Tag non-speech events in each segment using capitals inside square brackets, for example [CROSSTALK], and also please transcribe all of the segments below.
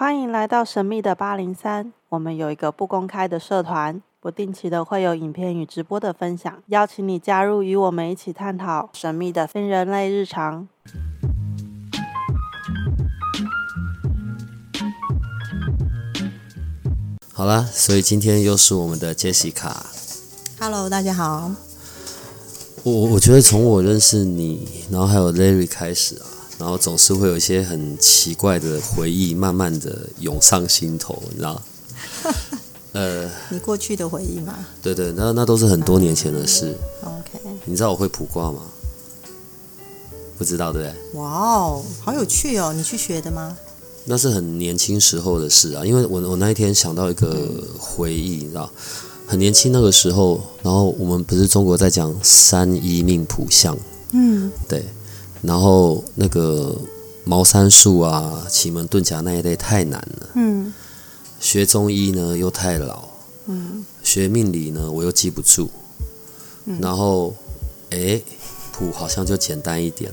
欢迎来到神秘的八零三。我们有一个不公开的社团，不定期的会有影片与直播的分享，邀请你加入，与我们一起探讨神秘的非人类日常。好啦，所以今天又是我们的 Jessica。Hello，大家好。我我觉得从我认识你，然后还有 Larry 开始啊。然后总是会有一些很奇怪的回忆，慢慢的涌上心头，你知道？[LAUGHS] 呃，你过去的回忆吗？对对，那那都是很多年前的事。OK，你知道我会卜卦吗？不知道对不对？哇哦，好有趣哦！你去学的吗？那是很年轻时候的事啊，因为我我那一天想到一个回忆，你知道，很年轻那个时候，然后我们不是中国在讲三一命卜相，嗯，对。然后那个茅山术啊、奇门遁甲那一类太难了。嗯。学中医呢又太老。嗯。学命理呢我又记不住。嗯。然后，哎，谱好像就简单一点。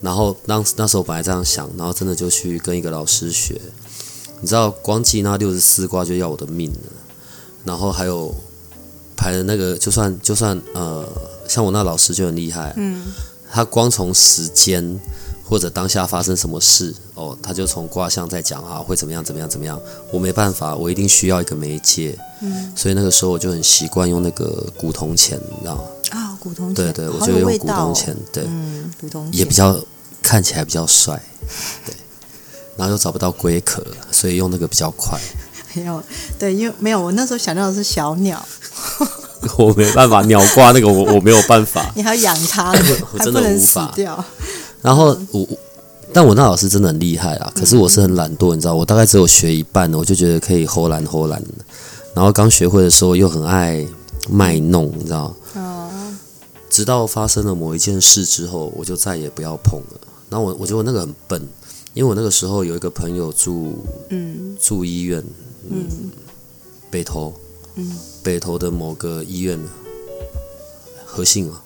然后当那时候本来这样想，然后真的就去跟一个老师学。你知道，光记那六十四卦就要我的命了。然后还有排的那个，就算就算呃，像我那老师就很厉害。嗯。他光从时间或者当下发生什么事哦，他就从卦象在讲啊，会怎么样怎么样怎么样。我没办法，我一定需要一个媒介。嗯，所以那个时候我就很习惯用那个古铜钱，你知道吗？啊、哦，古铜钱。对对，我就用古铜钱。对，嗯，古铜钱也比较看起来比较帅。对，然后又找不到龟壳，所以用那个比较快。没有，对，因为没有，我那时候想到的是小鸟。我没办法，鸟挂那个我我没有办法。你还要养它，[LAUGHS] 我真的无法掉。然后我，但我那老师真的很厉害啊。可是我是很懒惰，你知道，我大概只有学一半，我就觉得可以偷懒偷懒。然后刚学会的时候又很爱卖弄，你知道。直到发生了某一件事之后，我就再也不要碰了。然后我我觉得我那个很笨，因为我那个时候有一个朋友住嗯住医院嗯被偷。嗯，北投的某个医院，和信啊，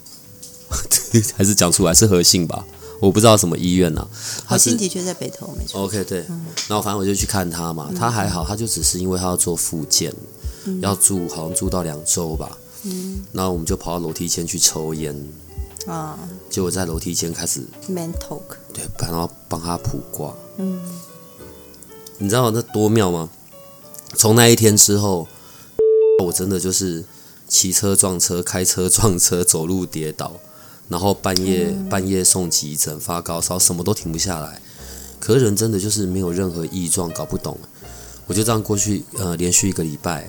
[LAUGHS] 还是讲出来是和信吧？我不知道什么医院呢、啊。和信的确在北投，没错。OK，对。嗯、然后反正我就去看他嘛，他还好，他就只是因为他要做复健，嗯、要住好像住到两周吧。嗯。然后我们就跑到楼梯间去抽烟啊，结果在楼梯间开始 man talk，对，然后帮他卜卦。嗯。你知道那多妙吗？从那一天之后。我真的就是骑车撞车，开车撞车，走路跌倒，然后半夜半夜送急诊，发高烧，什么都停不下来。可是人真的就是没有任何异状，搞不懂。我就这样过去，呃，连续一个礼拜，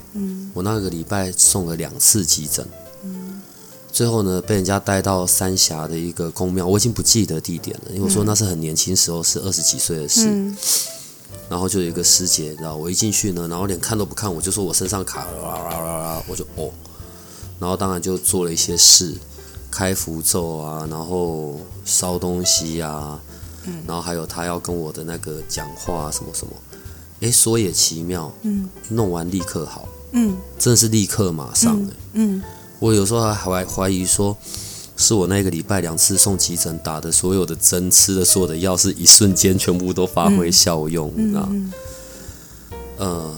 我那个礼拜送了两次急诊，最后呢被人家带到三峡的一个宫庙，我已经不记得地点了，因为我说那是很年轻时候，是二十几岁的事。然后就有一个师姐，然后我一进去呢，然后连看都不看，我就说我身上卡了，啦啦啦啦，我就哦，然后当然就做了一些事，开符咒啊，然后烧东西啊，嗯，然后还有他要跟我的那个讲话什么什么，哎，说也奇妙，嗯，弄完立刻好，嗯，真的是立刻马上，嗯，嗯，我有时候还怀怀疑说。是我那个礼拜两次送急诊打的所有的针，吃的所有的药，是一瞬间全部都发挥效用，嗯、啊，呃，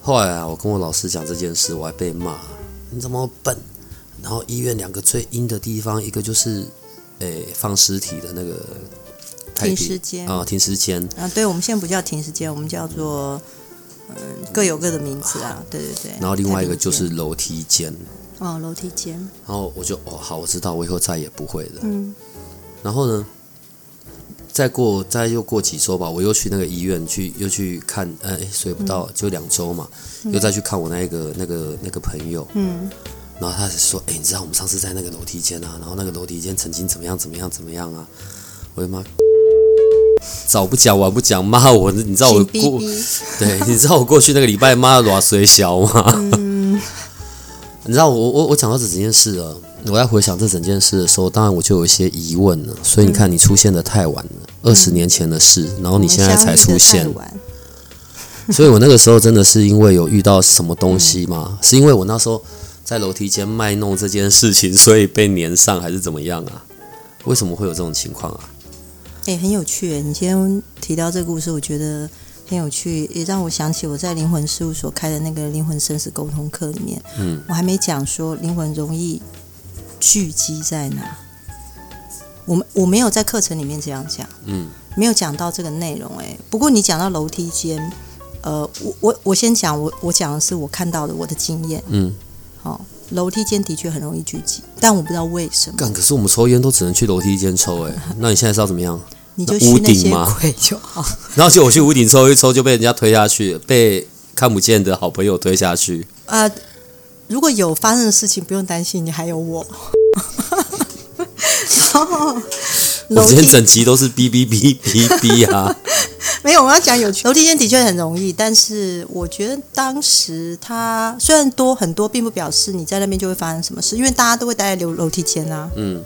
后来啊，我跟我老师讲这件事，我还被骂，你怎么笨？然后医院两个最阴的地方，一个就是，诶，放尸体的那个停尸间。啊，停尸间。啊，对，我们现在不叫停尸间，我们叫做，嗯，各有各的名字啊，对对对。然后另外一个就是楼梯间。哦，楼梯间。然后我就哦，好，我知道，我以后再也不会了。嗯。然后呢，再过再又过几周吧，我又去那个医院去，又去看，哎，睡不到，就两周嘛，嗯、又再去看我那个那个那个朋友。嗯。然后他说：“哎，你知道我们上次在那个楼梯间啊，然后那个楼梯间曾经怎么样怎么样怎么样啊？”我的妈！[LAUGHS] 早不讲晚不讲，骂我，你知道我过，[LAUGHS] 对，你知道我过去那个礼拜骂多少岁小吗？嗯你知道我我我讲到这整件事了，我在回想这整件事的时候，当然我就有一些疑问了。所以你看，你出现的太晚了，二十年前的事，然后你现在才出现，[LAUGHS] 所以我那个时候真的是因为有遇到什么东西吗？是因为我那时候在楼梯间卖弄这件事情，所以被粘上，还是怎么样啊？为什么会有这种情况啊？诶，很有趣诶，你今天提到这个故事，我觉得。很有趣，也让我想起我在灵魂事务所开的那个灵魂生死沟通课里面，嗯，我还没讲说灵魂容易聚集在哪。我们我没有在课程里面这样讲，嗯，没有讲到这个内容。哎，不过你讲到楼梯间，呃，我我我先讲，我我讲的是我看到的我的经验，嗯，好、哦，楼梯间的确很容易聚集，但我不知道为什么。干，可是我们抽烟都只能去楼梯间抽，哎，那你现在是要怎么样？你就去那些鬼就好。[LAUGHS] 然后就我去屋顶抽一抽，就被人家推下去，被看不见的好朋友推下去。呃，如果有发生的事情，不用担心，你还有我。[LAUGHS] 然后我今天整集都是哔哔哔哔哔啊！[LAUGHS] 没有，我要讲有趣。楼梯间的确很容易，但是我觉得当时它虽然多很多，并不表示你在那边就会发生什么事，因为大家都会待在楼楼梯间啊。嗯。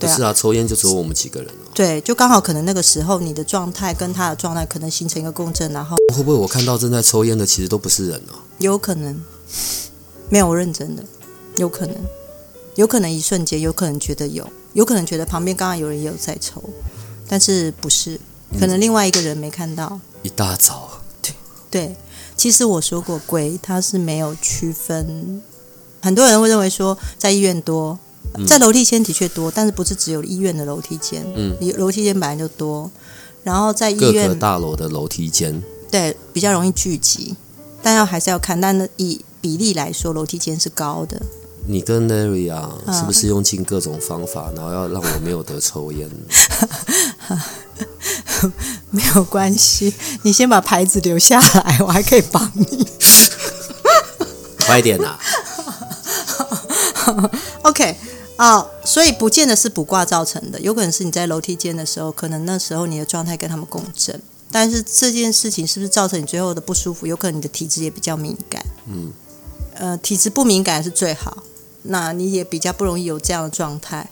不是啊，抽烟就只有我们几个人哦。对，就刚好可能那个时候你的状态跟他的状态可能形成一个共振，然后会不会我看到正在抽烟的其实都不是人呢？有可能，没有认真的，有可能，有可能一瞬间，有可能觉得有，有可能觉得旁边刚刚有人也有在抽，但是不是，可能另外一个人没看到。嗯、一大早，对对，其实我说过，鬼他是没有区分，很多人会认为说在医院多。在楼梯间的确多，但是不是只有医院的楼梯间？嗯，楼梯间本来就多，然后在医院各个大楼的楼梯间，对，比较容易聚集，但要还是要看，但是以比例来说，楼梯间是高的。你跟 Larry 啊，是不是用尽各种方法，然后要让我没有得抽烟？[LAUGHS] 没有关系，你先把牌子留下来，我还可以帮你。快点啊！[LAUGHS] OK。哦，所以不见得是卜卦造成的，有可能是你在楼梯间的时候，可能那时候你的状态跟他们共振。但是这件事情是不是造成你最后的不舒服？有可能你的体质也比较敏感。嗯，呃，体质不敏感是最好，那你也比较不容易有这样的状态。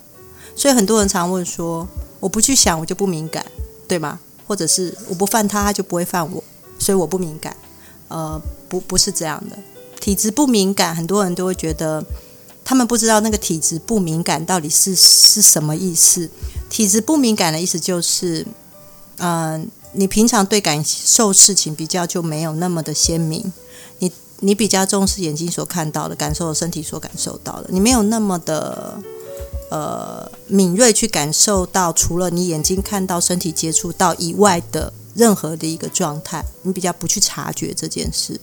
所以很多人常问说：“我不去想，我就不敏感，对吗？”或者是“我不犯他，他就不会犯我，所以我不敏感。”呃，不，不是这样的。体质不敏感，很多人都会觉得。他们不知道那个体质不敏感到底是是什么意思。体质不敏感的意思就是，嗯、你平常对感受事情比较就没有那么的鲜明。你你比较重视眼睛所看到的，感受身体所感受到的，你没有那么的呃敏锐去感受到除了你眼睛看到、身体接触到以外的任何的一个状态。你比较不去察觉这件事，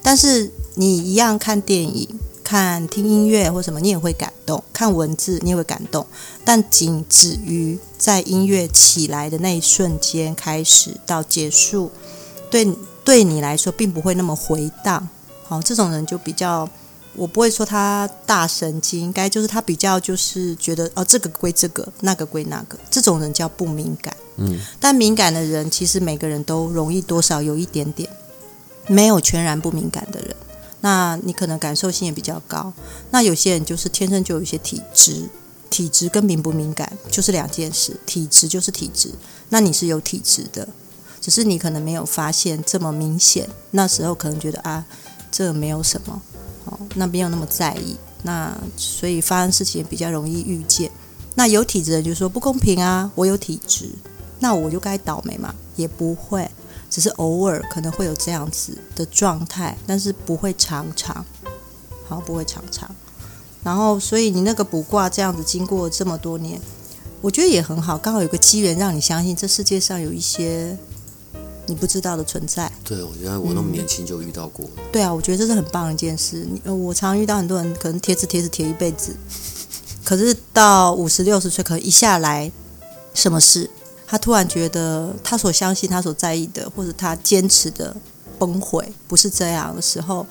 但是你一样看电影。看听音乐或什么，你也会感动；看文字，你也会感动。但仅止于在音乐起来的那一瞬间开始到结束，对对你来说并不会那么回荡。好，这种人就比较，我不会说他大神经，应该就是他比较就是觉得哦，这个归这个，那个归那个。这种人叫不敏感。嗯，但敏感的人其实每个人都容易多少有一点点，没有全然不敏感的人。那你可能感受性也比较高，那有些人就是天生就有一些体质，体质跟敏不敏感就是两件事，体质就是体质，那你是有体质的，只是你可能没有发现这么明显，那时候可能觉得啊，这没有什么，哦，那没有那么在意，那所以发生事情也比较容易遇见。那有体质的人就说不公平啊，我有体质，那我就该倒霉嘛？也不会。只是偶尔可能会有这样子的状态，但是不会常常，好，不会常常。然后，所以你那个卜卦这样子，经过这么多年，我觉得也很好，刚好有个机缘让你相信这世界上有一些你不知道的存在。对，我觉得我那么年轻就遇到过。嗯。对啊，我觉得这是很棒的一件事。我常遇到很多人可能贴纸贴纸贴一辈子，可是到五十六十岁，可能一下来什么事？他突然觉得，他所相信、他所在意的，或者他坚持的崩毁，不是这样的时候，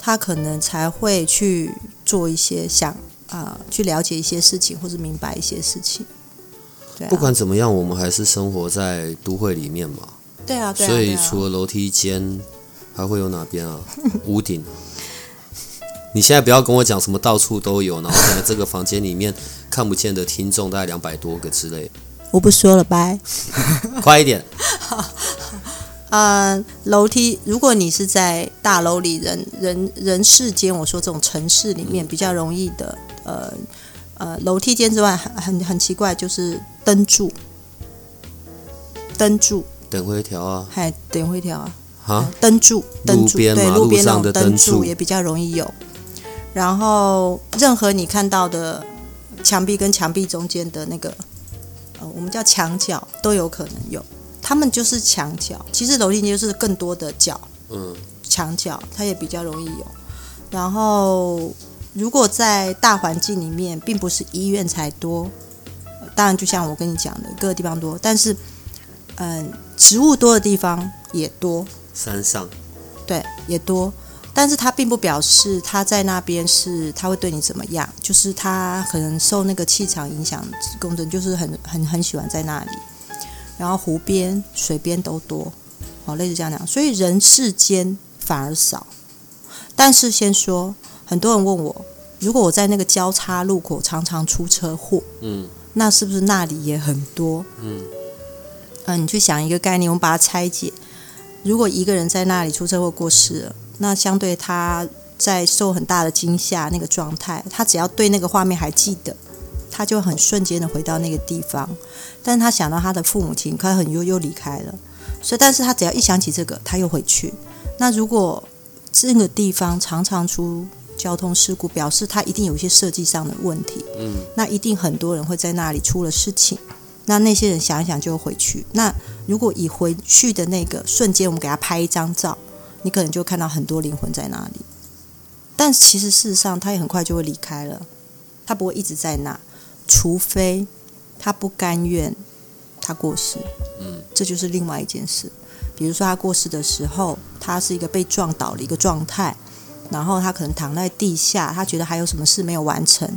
他可能才会去做一些想啊、呃，去了解一些事情，或者明白一些事情。对啊，不管怎么样，我们还是生活在都会里面嘛。对啊，对啊。所以除了楼梯间，还会有哪边啊？[LAUGHS] 屋顶。你现在不要跟我讲什么到处都有，然后可能这个房间里面看不见的听众大概两百多个之类。我不说了，拜。[LAUGHS] 快一点。[LAUGHS] 呃，楼梯，如果你是在大楼里人，人人人世间，我说这种城市里面比较容易的，呃呃，楼梯间之外，很很很奇怪，就是灯柱，灯柱等回条啊，还等回条啊，哈，灯柱，灯柱，对，路边上的灯柱也比较容易有。然后，任何你看到的墙壁跟墙壁中间的那个，呃，我们叫墙角，都有可能有。他们就是墙角，其实楼梯间就是更多的角，嗯，墙角它也比较容易有。然后，如果在大环境里面，并不是医院才多，当然就像我跟你讲的，各个地方多，但是，嗯，植物多的地方也多，山上，对，也多。但是他并不表示他在那边是他会对你怎么样，就是他可能受那个气场影响，工作就是很很很喜欢在那里。然后湖边、水边都多，哦，类似这样讲。所以人世间反而少。但是先说，很多人问我，如果我在那个交叉路口常常出车祸，嗯，那是不是那里也很多？嗯，嗯、呃，你去想一个概念，我们把它拆解。如果一个人在那里出车祸过世了。那相对他在受很大的惊吓那个状态，他只要对那个画面还记得，他就很瞬间的回到那个地方。但是他想到他的父母亲，他很又又离开了，所以但是他只要一想起这个，他又回去。那如果这个地方常常出交通事故，表示他一定有一些设计上的问题。嗯，那一定很多人会在那里出了事情。那那些人想一想就回去。那如果以回去的那个瞬间，我们给他拍一张照。你可能就看到很多灵魂在那里，但其实事实上他也很快就会离开了，他不会一直在那，除非他不甘愿他过世，嗯，这就是另外一件事。比如说他过世的时候，他是一个被撞倒的一个状态，然后他可能躺在地下，他觉得还有什么事没有完成，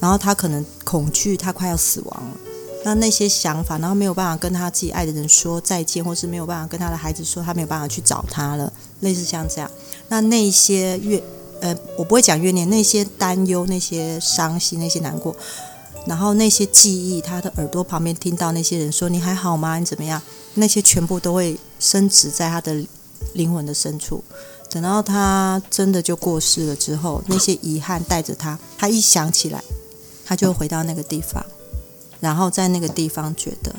然后他可能恐惧，他快要死亡了。那那些想法，然后没有办法跟他自己爱的人说再见，或是没有办法跟他的孩子说他没有办法去找他了，类似像这样。那那些怨，呃，我不会讲怨念，那些担忧、那些伤心、那些难过，然后那些记忆，他的耳朵旁边听到那些人说你还好吗？你怎么样？那些全部都会深植在他的灵魂的深处。等到他真的就过世了之后，那些遗憾带着他，他一想起来，他就回到那个地方。然后在那个地方觉得，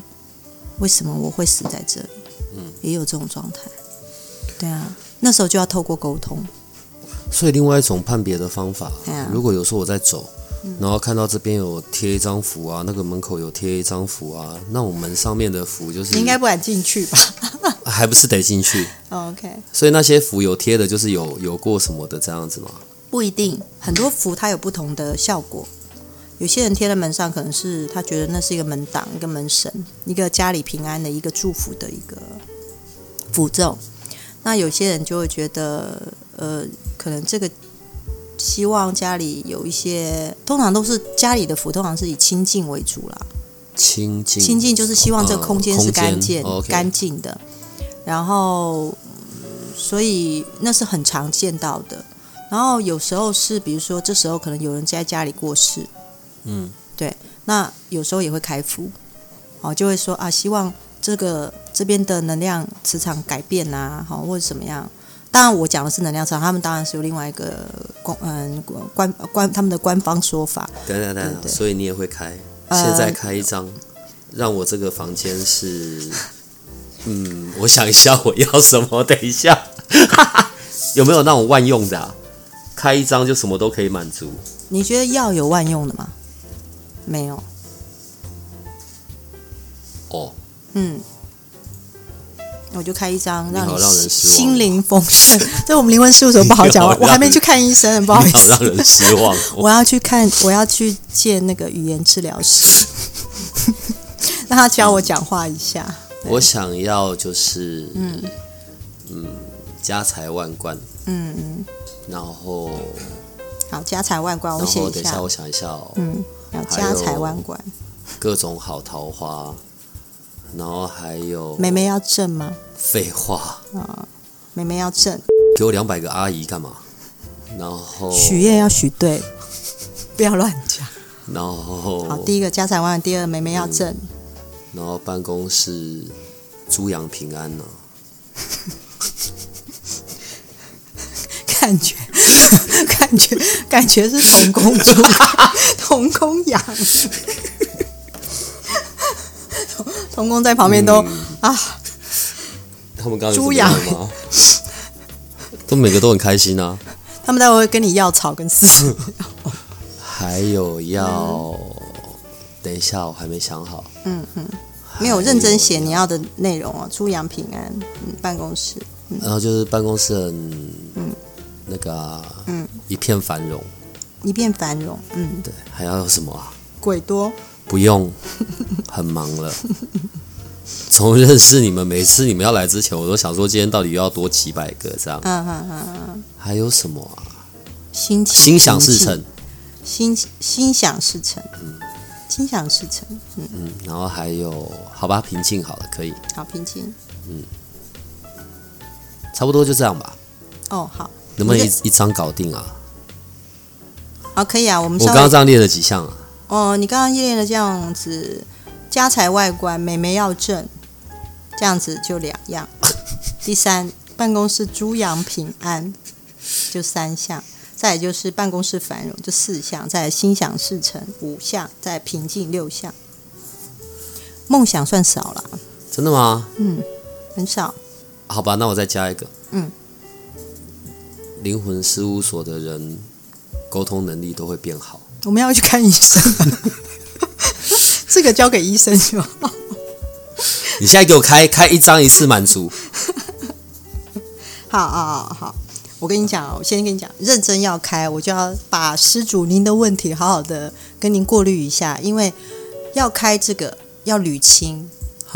为什么我会死在这里？嗯，也有这种状态。对啊，那时候就要透过沟通。所以另外一种判别的方法，啊、如果有时候我在走，然后看到这边有贴一张符啊，那个门口有贴一张符啊，那我们上面的符就是，你应该不敢进去吧？[LAUGHS] 还不是得进去。Oh, [LAUGHS] OK。所以那些符有贴的，就是有有过什么的这样子吗？不一定，很多符它有不同的效果。有些人贴在门上，可能是他觉得那是一个门挡、一个门神、一个家里平安的一个祝福的一个符咒。那有些人就会觉得，呃，可能这个希望家里有一些，通常都是家里的符，通常是以清净为主啦。清净，清净就是希望这个空间是干净、哦、干净的。然后，所以那是很常见到的。然后有时候是，比如说这时候可能有人在家里过世。嗯，对，那有时候也会开符，哦，就会说啊，希望这个这边的能量磁场改变啊，好，或者怎么样。当然，我讲的是能量场，他们当然是有另外一个官嗯官官他们的官方说法。对对对，所以你也会开，现在开一张，呃、让我这个房间是，[LAUGHS] 嗯，我想一下我要什么，等一下，[LAUGHS] 有没有那种万用的啊？开一张就什么都可以满足。你觉得要有万用的吗？没有。哦。嗯。我就开一张，让你心灵丰盛。[LAUGHS] 这我们灵魂事务所不好讲，我还没去看医生，不好意思。让人失望。[LAUGHS] 我要去看，我要去见那个语言治疗师，[LAUGHS] 让他教我讲话一下。我想要就是，嗯嗯，家财万贯。嗯嗯。然后。好，家财万贯，我写一下。等一下，我想一下哦。嗯。要家财万贯，各种好桃花，然后还有妹妹要正吗？废话啊，妹妹要正，给我两百个阿姨干嘛？然后许愿要许对，不要乱讲。然后好，第一个家财万贯，第二个妹妹要正，嗯，然后办公室猪羊平安呢，[LAUGHS] 啊？感觉。[LAUGHS] 感觉感觉是同工猪，[LAUGHS] 同工羊，[LAUGHS] 同同工在旁边都、嗯、啊，他们刚刚猪羊吗？都每个都很开心啊。他们待会会跟你要草跟饲料。还有要，等一下，我还没想好。嗯嗯，没有认真写你要的内容啊。猪羊平安，嗯，办公室。嗯、然后就是办公室很，嗯，那个、啊，嗯，一片繁荣，一片繁荣，嗯，对，还要有什么啊？鬼多？不用，[LAUGHS] 很忙了。从认识你们，每次你们要来之前，我都想说今天到底又要多几百个这样。嗯嗯嗯嗯。还有什么啊？心心想事成。心心想事成，嗯，心想事成，嗯嗯，然后还有，好吧，平静好了，可以，好平静，嗯，差不多就这样吧。哦，好，能不能一一张搞定啊？好，可以啊。我们我刚刚这样列了几项啊？哦，你刚刚列了这样子，家财外观，美眉要正，这样子就两样。[LAUGHS] 第三，办公室猪羊平安，就三项。再就是办公室繁荣，就四项；再心想事成五项；再平静六项。梦想算少了，真的吗？嗯，很少。好吧，那我再加一个。嗯，灵魂事务所的人沟通能力都会变好。我们要去看医生，[LAUGHS] 这个交给医生就好。你现在给我开开一张一次满足。[LAUGHS] 好好好好。我跟你讲，我先跟你讲，认真要开，我就要把施主您的问题好好的跟您过滤一下，因为要开这个要捋清，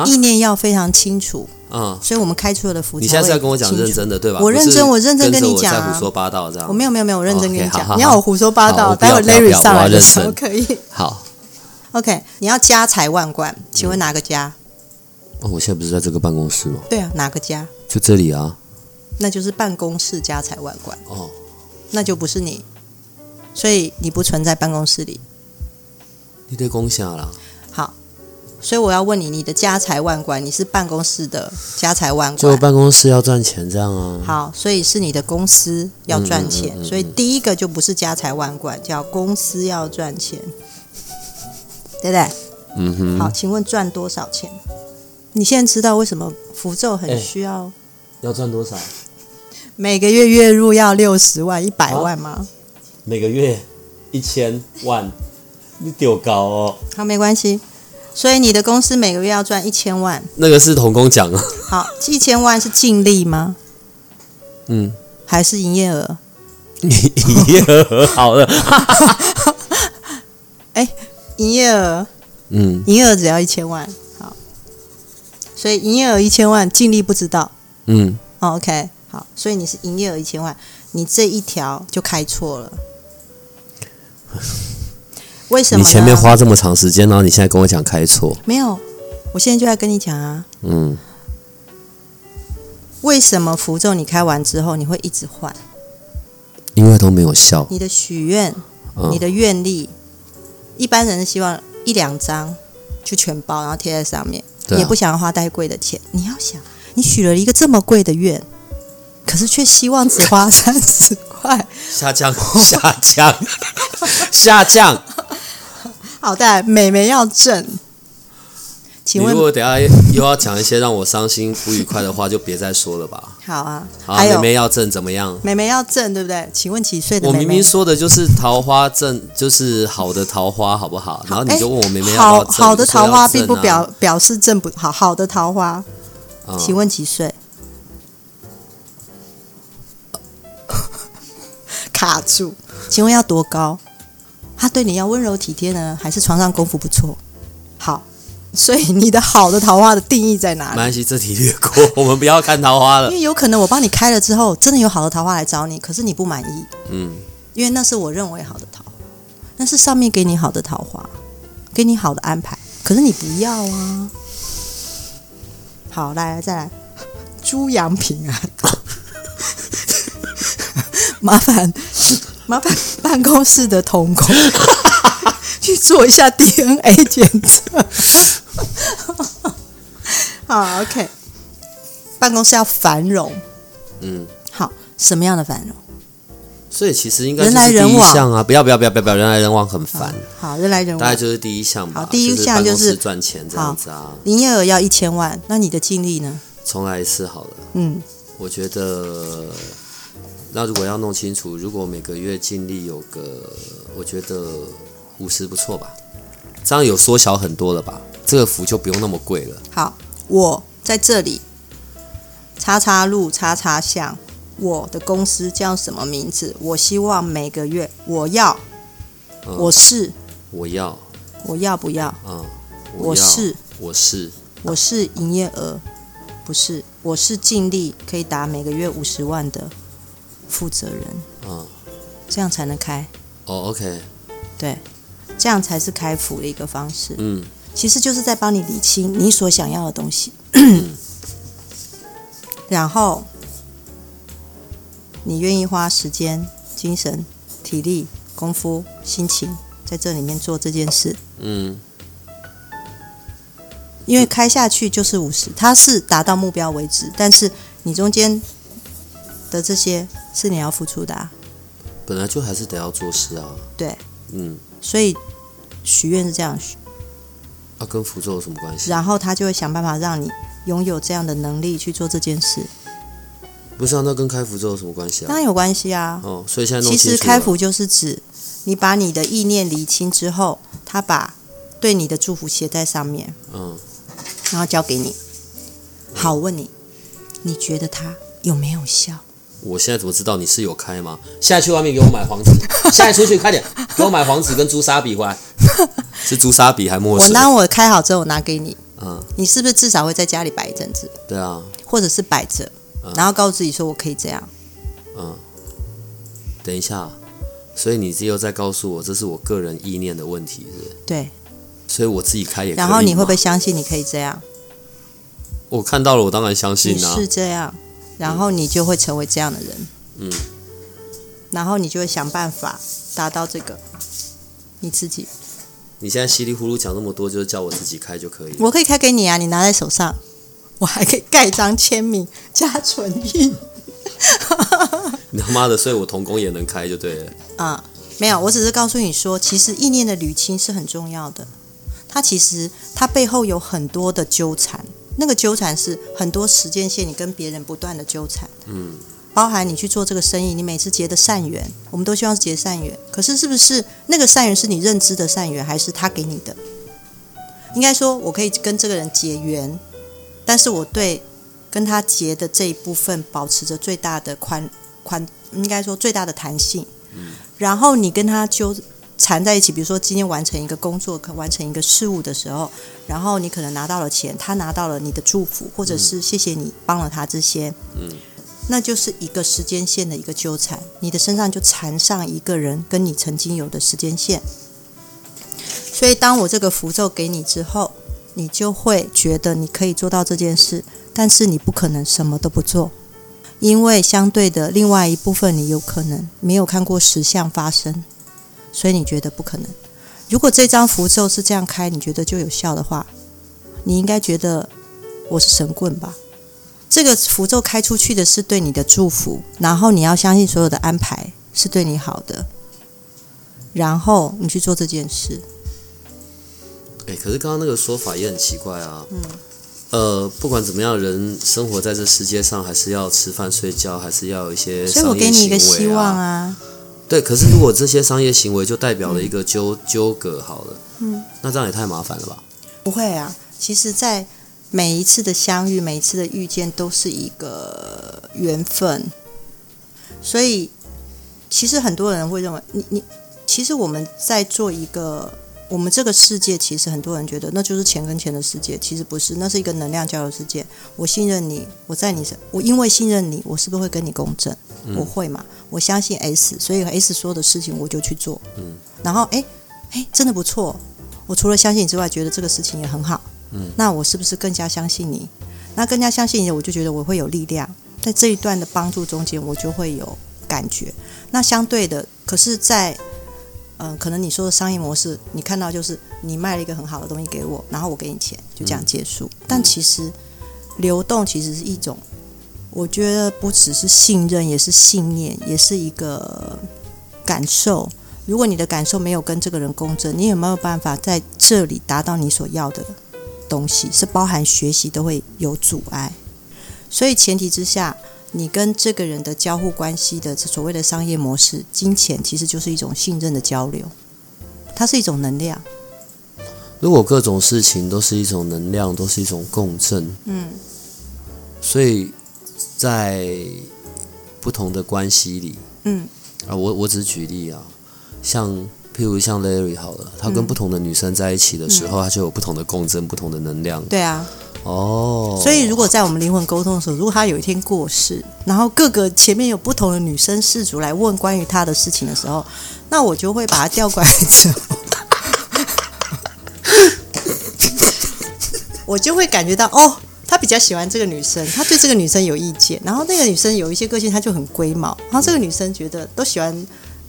意念要非常清楚。嗯，所以我们开出了的符。你现在是要跟我讲认真的对吧？我认真，我认真跟你讲啊。胡说八道这样？我没有没有没有，我认真跟你讲。你要我胡说八道，待会 Larry 上来的时候可以。好，OK，你要家财万贯，请问哪个家？哦，我现在不是在这个办公室吗？对啊，哪个家？就这里啊。那就是办公室家财万贯哦，那就不是你，所以你不存在办公室里。你得共享了。好，所以我要问你，你的家财万贯，你是办公室的家财万贯，就办公室要赚钱这样啊？好，所以是你的公司要赚钱，嗯嗯嗯嗯，所以第一个就不是家财万贯，叫公司要赚钱，对不对？嗯哼。好，请问赚多少钱？你现在知道为什么符咒很需要？欸，要赚多少？每个月月入要六十万、一百万吗？啊？每个月一千万，你丢高哦。好，没关系。所以你的公司每个月要赚一千万。那个是童工讲啊。好，一千万是净利吗？嗯。还是营业额？[LAUGHS] 营业额好了。[LAUGHS] 哎，营业额。嗯。营业额只要一千万。好。所以营业额一千万，净利不知道。嗯。Oh, OK。好，所以你是营业额一千万，你这一条就开错了。为什么？你前面花这么长时间，然后你现在跟我讲开错？没有，我现在就在跟你讲啊。嗯。为什么符咒你开完之后你会一直换？因为都没有效。你的许愿，你的愿力，嗯、一般人希望一两张就全包，然后贴在上面，啊、也不想要花太贵的钱。你要想，你许了一个这么贵的愿。可是却希望只花三十块，下降，下降，下降。好的，美眉要正。请问，如果等下又要讲一些让我伤心不愉快的话，就别再说了吧。好啊，好，美眉要正怎么样？美眉要正，对不对？请问几岁的？我明明说的就是桃花正，就是好的桃花，好不好？然后你就问我美眉要不要正？好的桃花并不表表示正不好，好的桃花，请问几岁？[LAUGHS] 卡住，请问要多高？他对你要温柔体贴呢，还是床上功夫不错？好，[LAUGHS] 所以你的好的桃花的定义在哪里？没关系，这题略过，[LAUGHS] 我们不要看桃花了。因为有可能我帮你开了之后，真的有好的桃花来找你，可是你不满意。嗯，因为那是我认为好的桃花，那是上面给你好的桃花，给你好的安排，可是你不要啊。好，来来再来，朱阳平安。[LAUGHS] 麻烦，麻烦办公室的同工 [LAUGHS] 去做一下 DNA 检测。好，OK。办公室要繁荣。嗯，好，什么样的繁荣？所以其实应该是第一项啊！不要不要不要不要，人来人往很烦。好，人来人往，大概就是第一项吧。好，第一项就是赚钱这样子啊。营业额要一千万，那你的净利呢？重来一次好了。嗯，我觉得，那如果要弄清楚，如果每个月净利有个，我觉得五十不错吧，这样有缩小很多了吧？这个福就不用那么贵了。好，我在这里，叉叉路叉叉巷，我的公司叫什么名字？我希望每个月我要，嗯、我是，我要，我要不要？嗯，我，我是，我是，我是营业额，不是，我是净利可以达每个月五十万的负责人。嗯，这样才能开。哦，OK，对，这样才是开服的一个方式。嗯。其实就是在帮你理清你所想要的东西，[COUGHS] 然后你愿意花时间、精神、体力、功夫、心情在这里面做这件事。嗯，因为开下去就是五十，它是达到目标为止，但是你中间的这些是你要付出的啊。本来就还是得要做事啊。对，嗯，所以许愿是这样许。啊，跟符咒有什么关系？然后他就会想办法让你拥有这样的能力去做这件事。不是啊，那跟开符咒有什么关系啊？当然有关系啊。哦，所以现在其实开符就是指你把你的意念理清之后，他把对你的祝福写在上面，嗯，然后交给你。好，我问你，你觉得他有没有效？我现在怎么知道你是有开吗？现在去外面给我买黄纸，[LAUGHS] 现在出去快点给我买黄纸跟朱砂笔回来。[LAUGHS] 是朱砂笔还墨水？我当我开好之后，我拿给你。嗯，你是不是至少会在家里摆一阵子？对啊，或者是摆着，嗯、然后告诉自己说我可以这样。嗯，等一下，所以你只有在告诉我，这是我个人意念的问题，是？对。所以我自己开也可以。然后你会不会相信你可以这样？我看到了，我当然相信啊。是这样，然后你就会成为这样的人。嗯。然后你就会想办法达到这个你自己。你现在稀里糊涂讲那么多，就是叫我自己开就可以。我可以开给你啊，你拿在手上，[LAUGHS] 我还可以盖章签名加存印。[LAUGHS] 你他妈的，所以我童工也能开就对了。啊、嗯，没有，我只是告诉你说，其实意念的捋清是很重要的。它其实它背后有很多的纠缠，那个纠缠是很多时间线，你跟别人不断的纠缠。嗯。包含你去做这个生意，你每次结的善缘，我们都希望是结善缘。可是，是不是那个善缘是你认知的善缘，还是他给你的？应该说，我可以跟这个人结缘，但是我对跟他结的这一部分保持着最大的宽宽，应该说最大的弹性。然后你跟他纠缠在一起，比如说今天完成一个工作，可完成一个事物的时候，然后你可能拿到了钱，他拿到了你的祝福，或者是谢谢你帮了他这些。嗯。那就是一个时间线的一个纠缠，你的身上就缠上一个人跟你曾经有的时间线。所以，当我这个符咒给你之后，你就会觉得你可以做到这件事，但是你不可能什么都不做，因为相对的另外一部分你有可能没有看过实相发生，所以你觉得不可能。如果这张符咒是这样开，你觉得就有效的话，你应该觉得我是神棍吧？这个符咒开出去的是对你的祝福，然后你要相信所有的安排是对你好的，然后你去做这件事。哎，可是刚刚那个说法也很奇怪啊。嗯。呃，不管怎么样，人生活在这世界上，还是要吃饭睡觉，还是要有一些。所以我给你一个希望啊。对，可是如果这些商业行为就代表了一个纠纠葛，好了，嗯，那这样也太麻烦了吧？不会啊，其实，在。每一次的相遇，每一次的遇见，都是一个缘分。所以，其实很多人会认为，你你，其实我们在做一个，我们这个世界，其实很多人觉得那就是钱跟钱的世界，其实不是，那是一个能量交流世界。我信任你，我在你身，我因为信任你，我是不是会跟你共振？嗯、我会嘛？我相信 S，所以 S 说的事情我就去做。嗯，然后哎哎，真的不错。我除了相信你之外，觉得这个事情也很好。嗯那我是不是更加相信你？那更加相信你，我就觉得我会有力量，在这一段的帮助中间，我就会有感觉。那相对的，可是在，在嗯，可能你说的商业模式，你看到就是你卖了一个很好的东西给我，然后我给你钱，就这样结束。嗯、但其实流动其实是一种，我觉得不只是信任，也是信念，也是一个感受。如果你的感受没有跟这个人共振，你有没有办法在这里达到你所要的？东西是包含学习都会有阻碍，所以前提之下，你跟这个人的交互关系的所谓的商业模式，金钱其实就是一种信任的交流，它是一种能量。如果各种事情都是一种能量，都是一种共振，嗯，所以在不同的关系里，嗯，啊，我我只举例啊，像譬如像 Larry 好了，他跟不同的女生在一起的时候，嗯、他就有不同的共振，不同的能量。对啊，哦，所以如果在我们灵魂沟通的时候，如果他有一天过世，然后各个前面有不同的女生事主来问关于他的事情的时候，那我就会把他调过来之后。[LAUGHS] 我就会感觉到哦，他比较喜欢这个女生，他对这个女生有意见，然后那个女生有一些个性，他就很龟毛，然后这个女生觉得都喜欢，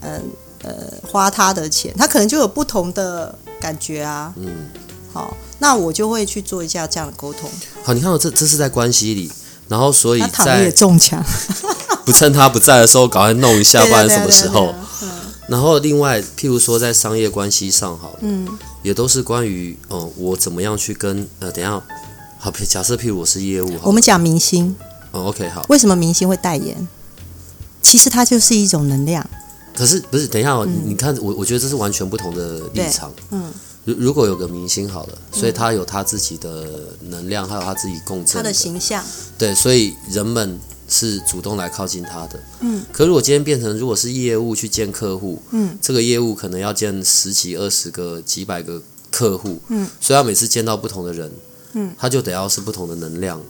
嗯呃，呃花他的钱，他可能就有不同的感觉啊。嗯，好，那我就会去做一下这样的沟通。好，你看我这这是在关系里，然后所以在他也中枪，[LAUGHS] 不趁他不在的时候赶快弄一下，[LAUGHS] 不然什么时候？然后另外，譬如说在商业关系上，好，嗯。也都是关于，哦、呃，我怎么样去跟呃，等一下，好，假设譬如我是业务，我们讲明星，哦，OK，好，为什么明星会代言？其实它就是一种能量。可是不是？等一下，嗯、你看我，我觉得这是完全不同的立场。嗯，如如果有个明星好了，所以他有他自己的能量，还有他自己共振的，他的形象，对，所以人们。是主动来靠近他的，嗯。可如果今天变成如果是业务去见客户，嗯，这个业务可能要见十几、二十个、几百个客户，嗯，所以他每次见到不同的人，嗯，他就得要是不同的能量。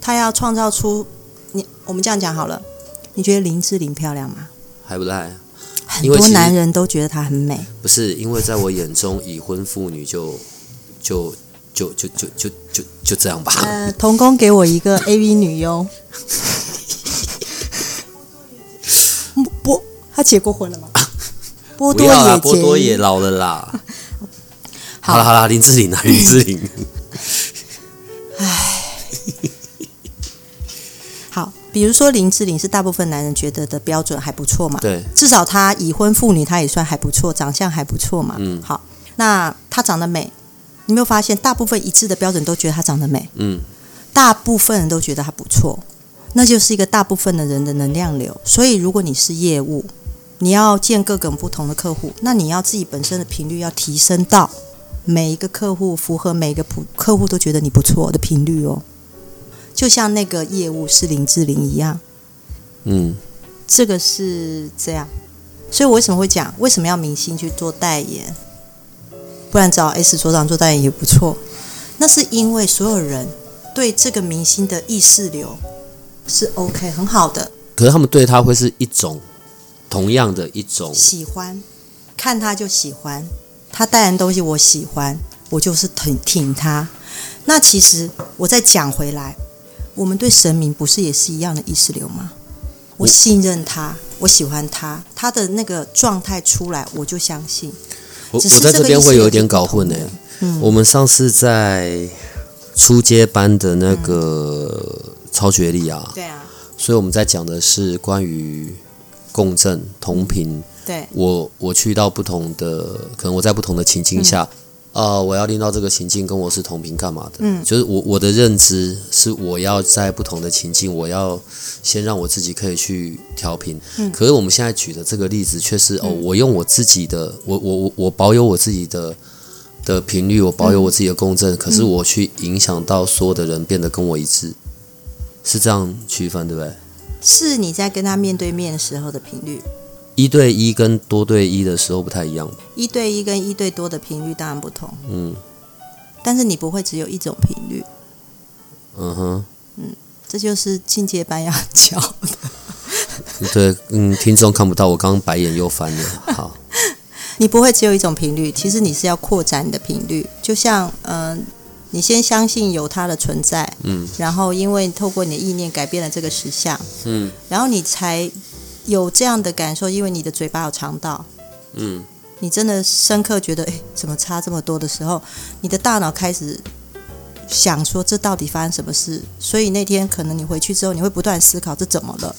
他要创造出你，我们这样讲好了。你觉得林志玲漂亮吗？还不赖。很多男人都觉得她很美。不是，因为在我眼中，已婚妇女就就。就就就就就就这样吧。呃，童工给我一个 [LAUGHS] AV 女优。波，他结过婚了吗？[LAUGHS] 波多野波多野老了 [LAUGHS] 啦。好了好了，林志玲啊，林志玲。比如说林志玲是大部分男人觉得的标准还不错嘛？对。至少她已婚妇女，她也算还不错，长相还不错嘛。嗯。好，那她长得美。你没有发现，大部分一致的标准都觉得她长得美。嗯，大部分人都觉得她不错，那就是一个大部分的人的能量流。所以，如果你是业务，你要见各种不同的客户，那你要自己本身的频率要提升到每一个客户符合每一个普客户都觉得你不错的频率哦。就像那个业务是林志玲一样。嗯，这个是这样。所以我为什么会讲，为什么要明星去做代言？不然找 S 所长做代言也不错，那是因为所有人对这个明星的意识流是 OK 很好的。可是他们对他会是一种同样的一种喜欢，看他就喜欢，他代言东西我喜欢，我就是挺挺他。那其实我再讲回来，我们对神明不是也是一样的意识流吗？我信任他，我喜欢他，他的那个状态出来，我就相信。我我在这边会有点搞混呢。嗯，我们上次在初阶班的那个超觉力啊，对啊，所以我们在讲的是关于共振同频。对，我我去到不同的，可能我在不同的情境下。嗯呃，我要令到这个情境跟我是同频干嘛的？嗯，就是我我的认知是我要在不同的情境，我要先让我自己可以去调频。嗯，可是我们现在举的这个例子却是哦，我用我自己的，我我我我保有我自己的的频率，我保有我自己的共振，嗯，可是我去影响到所有的人变得跟我一致，是这样区分对不对？是你在跟他面对面时候的频率。一对一跟多对一的时候不太一样。一对一跟一对多的频率当然不同。嗯，但是你不会只有一种频率。嗯哼。嗯，这就是进阶班要教的。[LAUGHS] 对，嗯，听众看不到，我刚刚白眼又翻了。好，[LAUGHS] 你不会只有一种频率，其实你是要扩展你的频率。就像，嗯、呃，你先相信有它的存在，嗯，然后因为透过你的意念改变了这个实相，嗯，然后你才。有这样的感受，因为你的嘴巴有肠道，嗯，你真的深刻觉得，哎，怎么差这么多的时候，你的大脑开始想说，这到底发生什么事？所以那天可能你回去之后，你会不断思考这怎么了？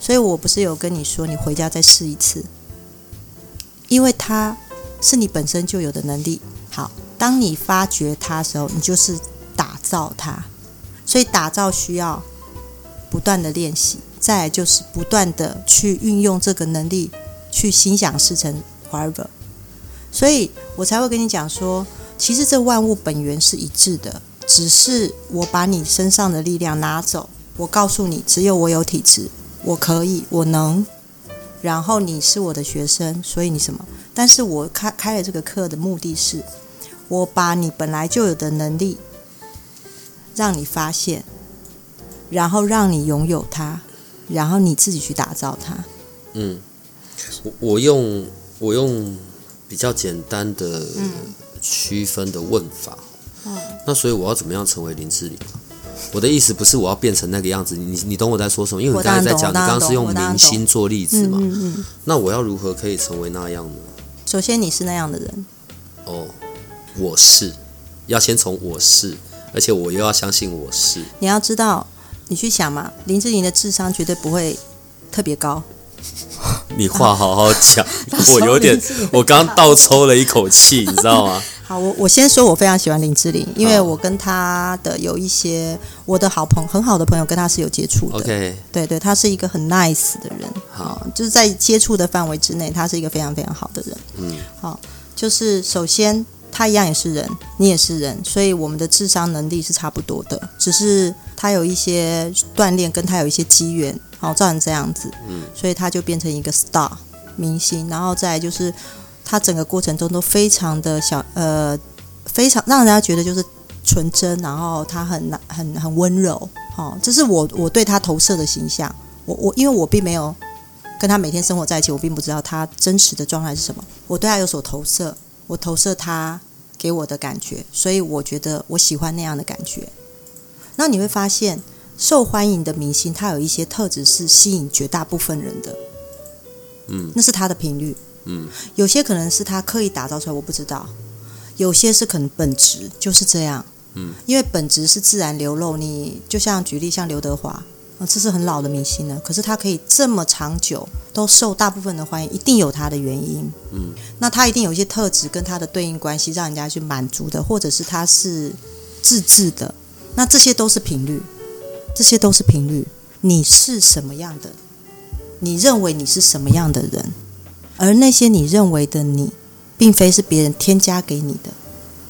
所以我不是有跟你说，你回家再试一次，因为它是你本身就有的能力。好，当你发掘它的时候，你就是打造它。所以打造需要不断的练习，再就是不断的去运用这个能力去心想事成，whatever。所以我才会跟你讲说，其实这万物本源是一致的，只是我把你身上的力量拿走，我告诉你，只有我有体质，我可以，我能。然后你是我的学生，所以你什么？但是我开开了这个课的目的是，我把你本来就有的能力让你发现，然后让你拥有它，然后你自己去打造它。嗯，我我用我用比较简单的区分的问法。嗯，那所以我要怎么样成为林志玲？我的意思不是我要变成那个样子，你你懂我在说什么？因为你刚才在讲，你刚刚是用明星做例子嘛。嗯嗯嗯。那我要如何可以成为那样呢？首先，你是那样的人。哦，我是，要先从我是，而且我又要相信我是。你要知道，你去想嘛，林志玲的智商绝对不会特别高。[LAUGHS] 你话好好讲，[LAUGHS] 我有点，我刚倒抽了一口气，你知道吗？[LAUGHS] 好，我我先说，我非常喜欢林志玲，因为我跟她的有一些我的好朋很好的朋友跟她是有接触的。OK，对对，他是一个很 nice 的人。好，就是在接触的范围之内，他是一个非常非常好的人。嗯，好，就是首先他一样也是人，你也是人，所以我们的智商能力是差不多的，只是他有一些锻炼，跟他有一些机缘。好，造成这样子，嗯，所以他就变成一个 star 明星，然后再就是他整个过程中都非常的小，呃，非常让人家觉得就是纯真，然后他很很很温柔，好，这是我我对他投射的形象。我我因为我并没有跟他每天生活在一起，我并不知道他真实的状态是什么。我对他有所投射，我投射他给我的感觉，所以我觉得我喜欢那样的感觉。那你会发现。受欢迎的明星，他有一些特质是吸引绝大部分人的，嗯，那是他的频率，嗯，有些可能是他刻意打造出来，我不知道，有些是可能本质就是这样，嗯，因为本质是自然流露。你就像举例，像刘德华，啊，这是很老的明星了，可是他可以这么长久都受大部分的欢迎，一定有他的原因，嗯，那他一定有一些特质跟他的对应关系，让人家去满足的，或者是他是自制的，那这些都是频率。这些都是频率。你是什么样的？你认为你是什么样的人？而那些你认为的你，并非是别人添加给你的，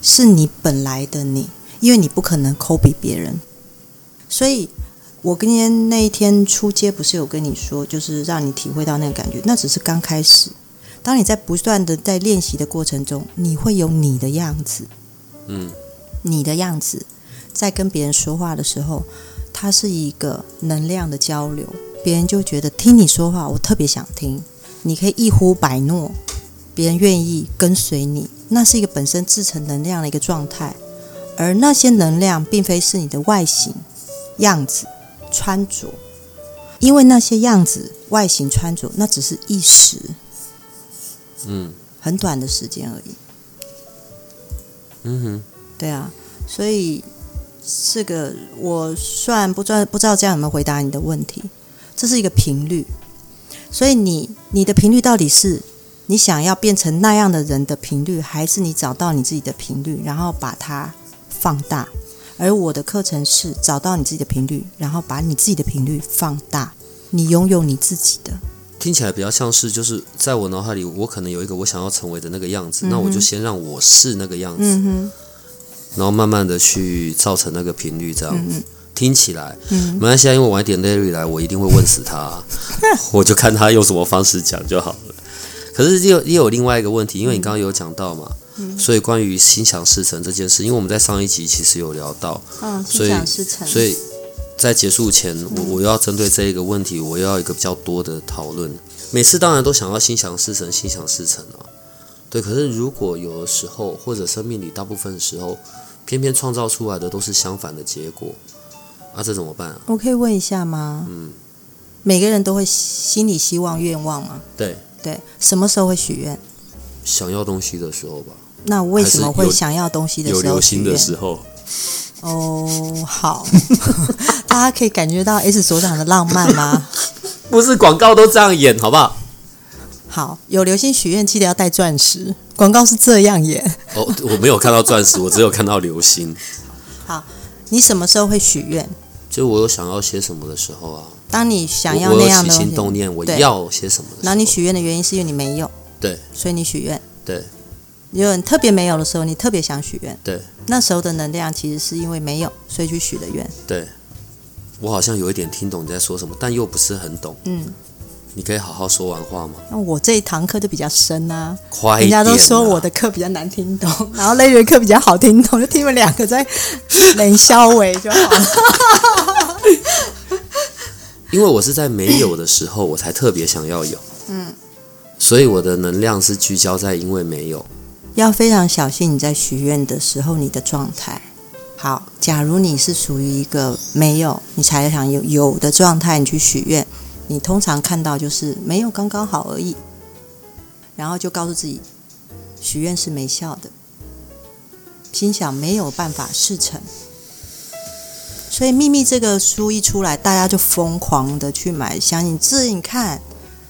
是你本来的你。因为你不可能 copy 别人。所以，我今天那一天出街，不是有跟你说，就是让你体会到那个感觉。那只是刚开始。当你在不断的在练习的过程中，你会有你的样子。嗯，你的样子，在跟别人说话的时候。它是一个能量的交流，别人就觉得听你说话，我特别想听。你可以一呼百诺，别人愿意跟随你，那是一个本身自成能量的一个状态。而那些能量并非是你的外形、样子、穿着，因为那些样子、外形、穿着，那只是一时，嗯，很短的时间而已。嗯哼，对啊，所以。这个我算不知道不知道这样有没有回答你的问题，这是一个频率，所以你你的频率到底是你想要变成那样的人的频率，还是你找到你自己的频率，然后把它放大？而我的课程是找到你自己的频率，然后把你自己的频率放大，你拥有你自己的。听起来比较像是就是在我脑海里，我可能有一个我想要成为的那个样子，嗯、那我就先让我是那个样子。嗯然后慢慢的去造成那个频率，这样子、嗯、听起来，嗯，没关系，因为晚一点 Larry 来，我一定会问死他，[LAUGHS] 我就看他用什么方式讲就好了。可是又又有另外一个问题，因为你刚刚有讲到嘛，嗯、所以关于心想事成这件事，因为我们在上一集其实有聊到，嗯，所以心想事成，所以在结束前，我我要针对这一个问题，我要一个比较多的讨论。每次当然都想要心想事成，心想事成啊。对，可是如果有的时候，或者生命里大部分的时候，偏偏创造出来的都是相反的结果，啊，这怎么办啊？我可以问一下吗？嗯，每个人都会心里希望愿望吗？对对，什么时候会许愿？想要东西的时候吧。那为什么会想要东西的时候？有流星的时候。哦，好，[LAUGHS] 大家可以感觉到 S 所长的浪漫吗？[LAUGHS] 不是广告都这样演，好不好？好，有流星许愿，记得要带钻石。广告是这样耶。哦，我没有看到钻石，我只有看到流星。[LAUGHS] 好，你什么时候会许愿？就我有想要些什么的时候啊。当你想要那样的起心动念，我要些什么？然后你许愿的原因是因为你没有，对，所以你许愿。对，有人特别没有的时候，你特别想许愿。对，那时候的能量其实是因为没有，所以去许的愿。对，我好像有一点听懂你在说什么，但又不是很懂。嗯，你可以好好说完话吗？那我这一堂课就比较深啊，快人家都说我的课比较难听懂，然后雷雨课比较好听懂，就听你们两个在冷消微就好了。[LAUGHS] 因为我是在没有的时候，我才特别想要有，嗯，所以我的能量是聚焦在因为没有。要非常小心你在许愿的时候你的状态。好，假如你是属于一个没有，你才想有有的状态，你去许愿，你通常看到就是没有刚刚好而已，然后就告诉自己，许愿是没效的，心想没有办法事成。所以《秘密》这个书一出来，大家就疯狂的去买，相信这你看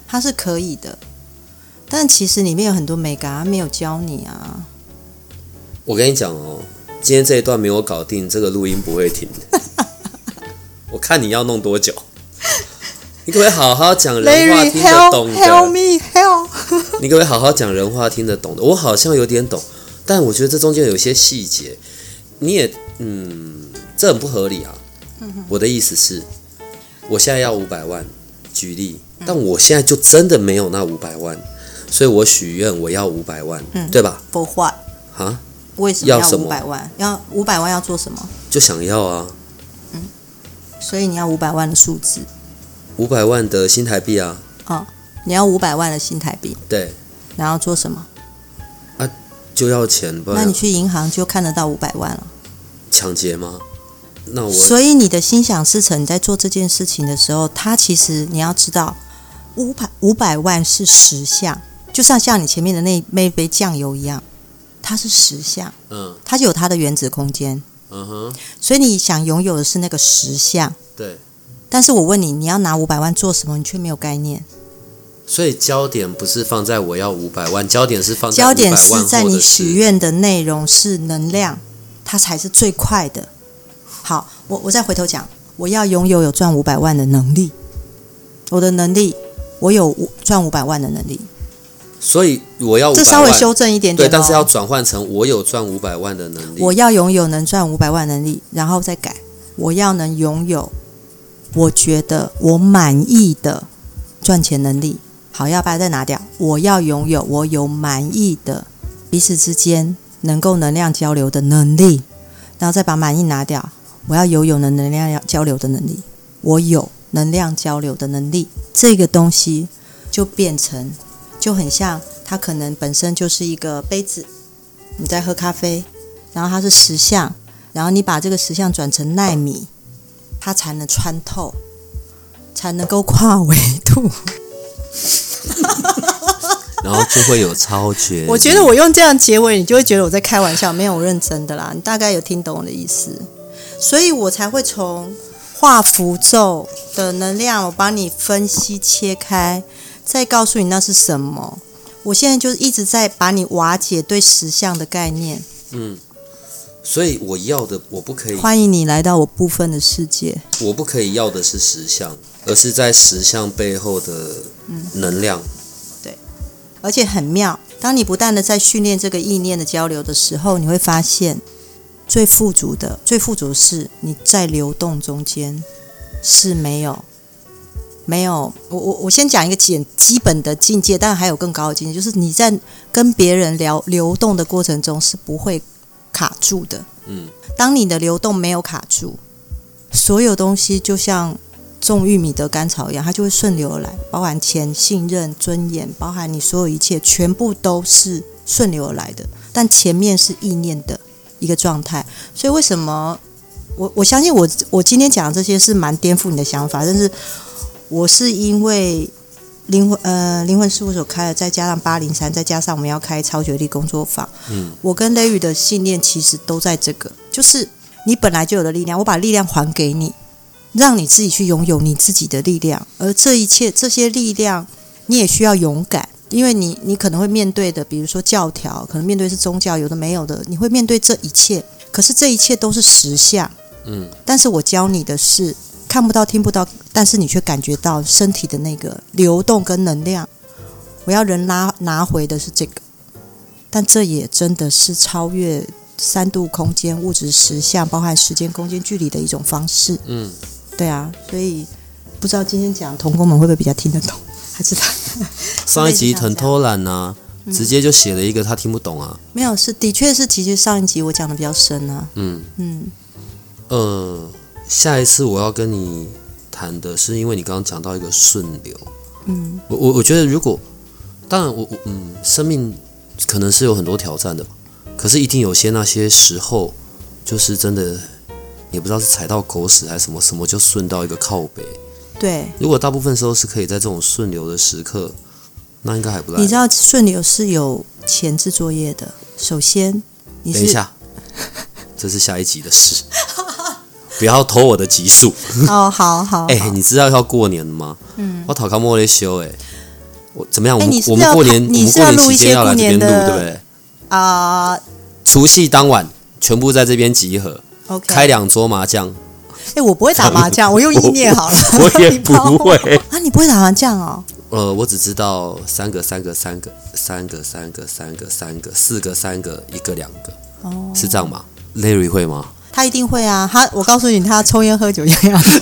它是可以的，但其实里面有很多美感，它没有教你啊。我跟你讲哦，今天这一段没有搞定，这个录音不会停。[LAUGHS] 我看你要弄多久？你可不可以好好讲人话听得懂的？Help me, help！[LAUGHS] 你可不可以好好讲人话听得懂的？我好像有点懂，但我觉得这中间有些细节，你也嗯，这很不合理啊。我的意思是，我现在要五百万，举例，但我现在就真的没有那五百万，所以我许愿我要五百万，嗯，对吧？For what？啊？为什么要五百万？要五百万要做什么？就想要啊。嗯，所以你要五百万的数字，五百万的新台币啊。哦，你要五百万的新台币。对。然后做什么？啊，就要钱吧。那你去银行就看得到五百万了。抢劫吗？那我所以你的心想事成，你在做这件事情的时候，它其实你要知道，五百五百万是实相，就像像你前面的那那杯酱油一样，它是实相，嗯，它就有它的原子空间，嗯哼，所以你想拥有的是那个实相，对。但是我问你，你要拿五百万做什么？你却没有概念。所以焦点不是放在我要五百万，焦点是放在焦点是在你许愿的内容是能量，它才是最快的。好，我我再回头讲，我要拥有有赚五百万的能力，我的能力，我有赚五百万的能力，所以我要这稍微修正一点点，对，但是要转换成我有赚五百万的能力，我要拥有能赚五百万能力，然后再改，我要能拥有我觉得我满意的赚钱能力。好，要把它再拿掉，我要拥有我有满意的彼此之间能够能量交流的能力，然后再把满意拿掉。我要有有能能量交流的能力，我有能量交流的能力，这个东西就变成就很像，它可能本身就是一个杯子，你在喝咖啡，然后它是石像，然后你把这个石像转成奈米，它才能穿透，才能够跨维度，[LAUGHS] 然后就会有超绝。我觉得我用这样结尾，你就会觉得我在开玩笑，没有认真的啦。你大概有听懂我的意思。所以我才会从画符咒的能量，我帮你分析切开，再告诉你那是什么。我现在就是一直在把你瓦解对实相的概念。嗯，所以我要的我不可以。欢迎你来到我部分的世界。我不可以要的是实相，而是在实相背后的能量。嗯，对，而且很妙。当你不断的在训练这个意念的交流的时候，你会发现。最富足的，最富足的是你在流动中间是没有没有。我我我先讲一个简基本的境界，但还有更高的境界，就是你在跟别人聊流动的过程中是不会卡住的。嗯，当你的流动没有卡住，所有东西就像种玉米的甘草一样，它就会顺流而来，包含钱、信任、尊严，包含你所有一切，全部都是顺流而来的。但前面是意念的。一个状态，所以为什么我我相信我我今天讲的这些是蛮颠覆你的想法，但是我是因为灵魂呃灵魂事务所开了，再加上八零三，再加上我们要开超觉力工作坊，嗯，我跟雷雨的信念其实都在这个，就是你本来就有的力量，我把力量还给你，让你自己去拥有你自己的力量，而这一切这些力量，你也需要勇敢。因为你，你可能会面对的，比如说教条，可能面对是宗教，有的没有的，你会面对这一切。可是这一切都是实相，嗯，但是我教你的是看不到、听不到，但是你却感觉到身体的那个流动跟能量。我要人拉拿回的是这个，但这也真的是超越三度空间、物质实相，包含时间、空间、距离的一种方式。嗯，对啊，所以不知道今天讲同工们会不会比较听得懂？还是他 [LAUGHS] 上一集很偷懒呢？[LAUGHS] 直接就写了一个他听不懂啊？没有，是的确是，其实上一集我讲的比较深啊。嗯嗯，呃，下一次我要跟你谈的是，因为你刚刚讲到一个顺流。嗯，我我我觉得如果，当然我我嗯，生命可能是有很多挑战的，可是一定有些那些时候，就是真的也不知道是踩到狗屎还是什么，什么就顺到一个靠北。对，如果大部分时候是可以在这种顺流的时刻。那应该还不赖。你知道顺流是有前置作业的。首先，你等一下，这是下一集的事，[LAUGHS] 不要偷我的集数。哦，好好。[LAUGHS] 哎、欸，你知道要过年了吗？嗯。我讨卡莫雷修，哎，我怎么样？我们我们过年，我们过年期间要来这边录，对不对？啊、呃。除夕当晚，全部在这边集合。OK。开两桌麻将。哎、欸，我不会打麻将，[LAUGHS] 我用意念好了。我，我也 [LAUGHS] 不会啊，你不会打麻将哦？呃，我只知道三个三个三个三个三个三个三个四个三个一个两个，哦，是这样吗？Larry 会吗？他一定会啊！他我告诉你，他抽烟喝酒一样子。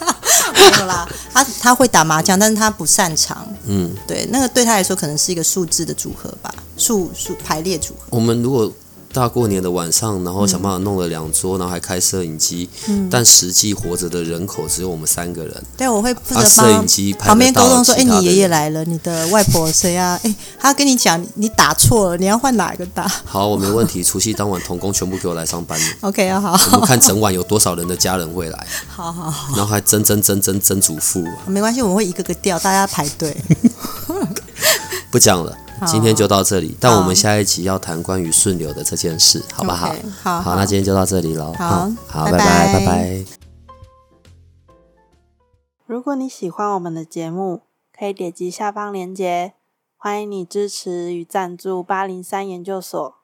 [LAUGHS] 没有啦，他他会打麻将，但是他不擅长。嗯，对，那个对他来说可能是一个数字的组合吧，数数排列组合。我们如果。大过年的晚上，然后想办法弄了两桌，嗯、然后还开摄影机，嗯、但实际活着的人口只有我们三个人。对，我会负责帮、啊、旁边沟通说：“哎，你爷爷来了，你的外婆谁啊？哎，他跟你讲，你打错了，你要换哪一个打？”好，我没问题。除夕当晚，童工全部给我来上班。[LAUGHS] OK 啊，好。我们看整晚有多少人的家人会来。好好好。然后还曾曾曾曾曾祖父。没关系，我们会一个个调，大家排队。[LAUGHS] 不讲了。今天就到这里，但我们下一集要谈关于顺流的这件事，好不好？Okay, 好，好，那今天就到这里喽。好，好，拜拜，拜拜。拜拜。如果你喜欢我们的节目，可以点击下方链接，欢迎你支持与赞助八零三研究所。